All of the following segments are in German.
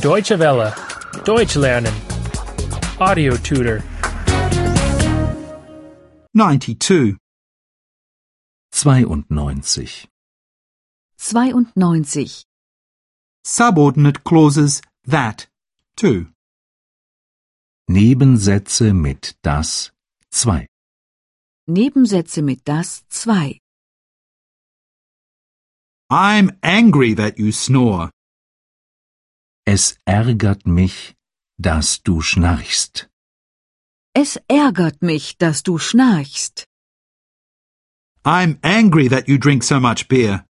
Deutsche Welle. Deutsch lernen. Audio tutor. 92. 92. 92. Subordinate clauses that, to. Nebensätze mit das 2. Nebensätze mit das 2. I'm angry that you snore. Es ärgert mich, dass du schnarchst. Es ärgert mich, dass du schnarchst. I'm angry that you drink so much beer.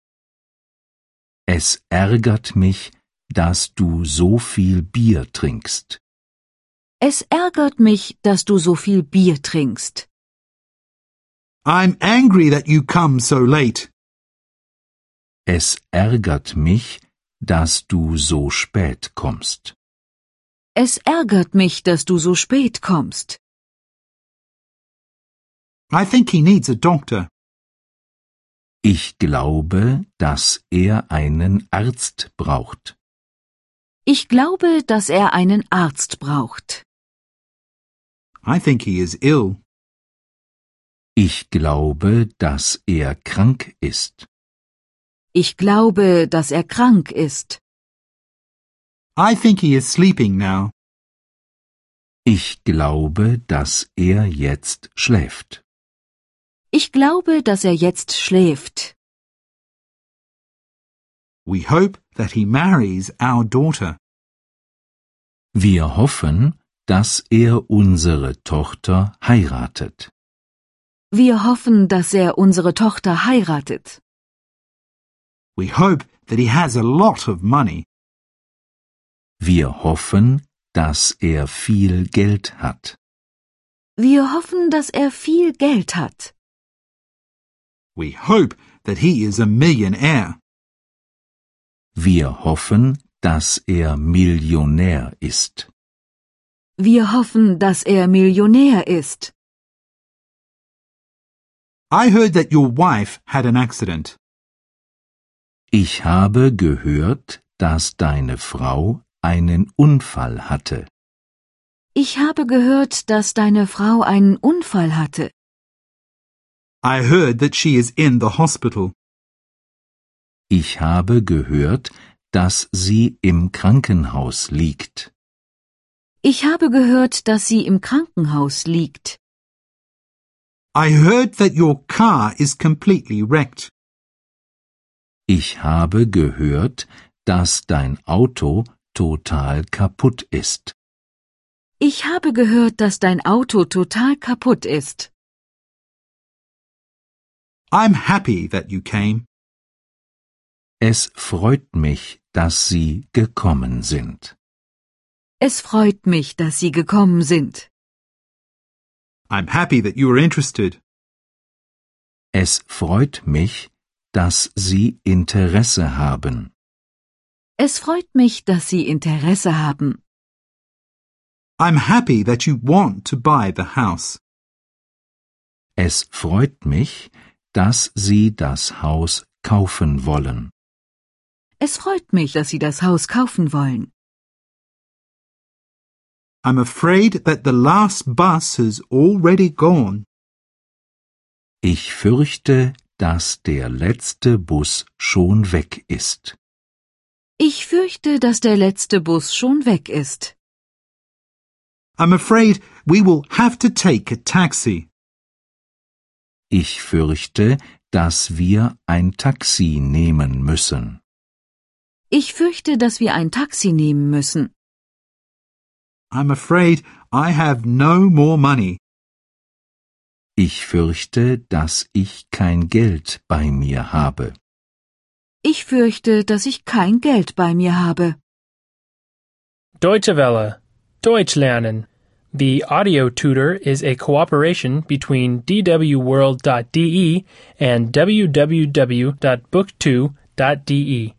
Es ärgert mich, dass du so viel Bier trinkst. Es ärgert mich, dass du so viel Bier trinkst. I'm angry that you come so late. Es ärgert mich, dass du so spät kommst. Es ärgert mich, dass du so spät kommst. I think he needs a doctor. Ich glaube, dass er einen Arzt braucht. Ich glaube, dass er einen Arzt braucht. I think he is ill. Ich glaube, dass er krank ist. Ich glaube, dass er krank ist. I think he is sleeping now. Ich glaube, dass er jetzt schläft. Ich glaube, dass er jetzt schläft. We hope that he marries our daughter. Wir hoffen, dass er unsere Tochter heiratet. Wir hoffen, dass er unsere Tochter heiratet. We hope that he has a lot of money. Wir hoffen, dass er viel Geld hat. Wir hoffen, dass er viel Geld hat. We hope that he is a millionaire. Wir hoffen, dass er Millionär ist. Wir hoffen, dass er Millionär ist. I heard that your wife had an accident. Ich habe gehört, dass deine Frau einen Unfall hatte. Ich habe gehört, dass deine Frau einen Unfall hatte. I heard that she is in the hospital. Ich habe gehört, dass sie im Krankenhaus liegt. Ich habe gehört, dass sie im Krankenhaus liegt. I heard that your car is completely wrecked. Ich habe gehört, dass dein Auto total kaputt ist. Ich habe gehört, dass dein Auto total kaputt ist. I'm happy that you came. Es freut mich, dass Sie gekommen sind. Es freut mich, dass Sie gekommen sind. I'm happy that you are interested. Es freut mich, dass Sie Interesse haben. Es freut mich, dass Sie Interesse haben. I'm happy that you want to buy the house. Es freut mich, dass Sie das Haus kaufen wollen. Es freut mich, dass Sie das Haus kaufen wollen. I'm afraid that the last bus has already gone. Ich fürchte, dass der letzte Bus schon weg ist. Ich fürchte, dass der letzte Bus schon weg ist. I'm afraid we will have to take a taxi. Ich fürchte, dass wir ein Taxi nehmen müssen. Ich fürchte, dass wir ein Taxi nehmen müssen. I'm afraid I have no more money. Ich fürchte, dass ich kein Geld bei mir habe. Ich fürchte, dass ich kein Geld bei mir habe. Deutsche Welle. Deutsch lernen. The audio tutor is a cooperation between dwworld.de and www.book2.de.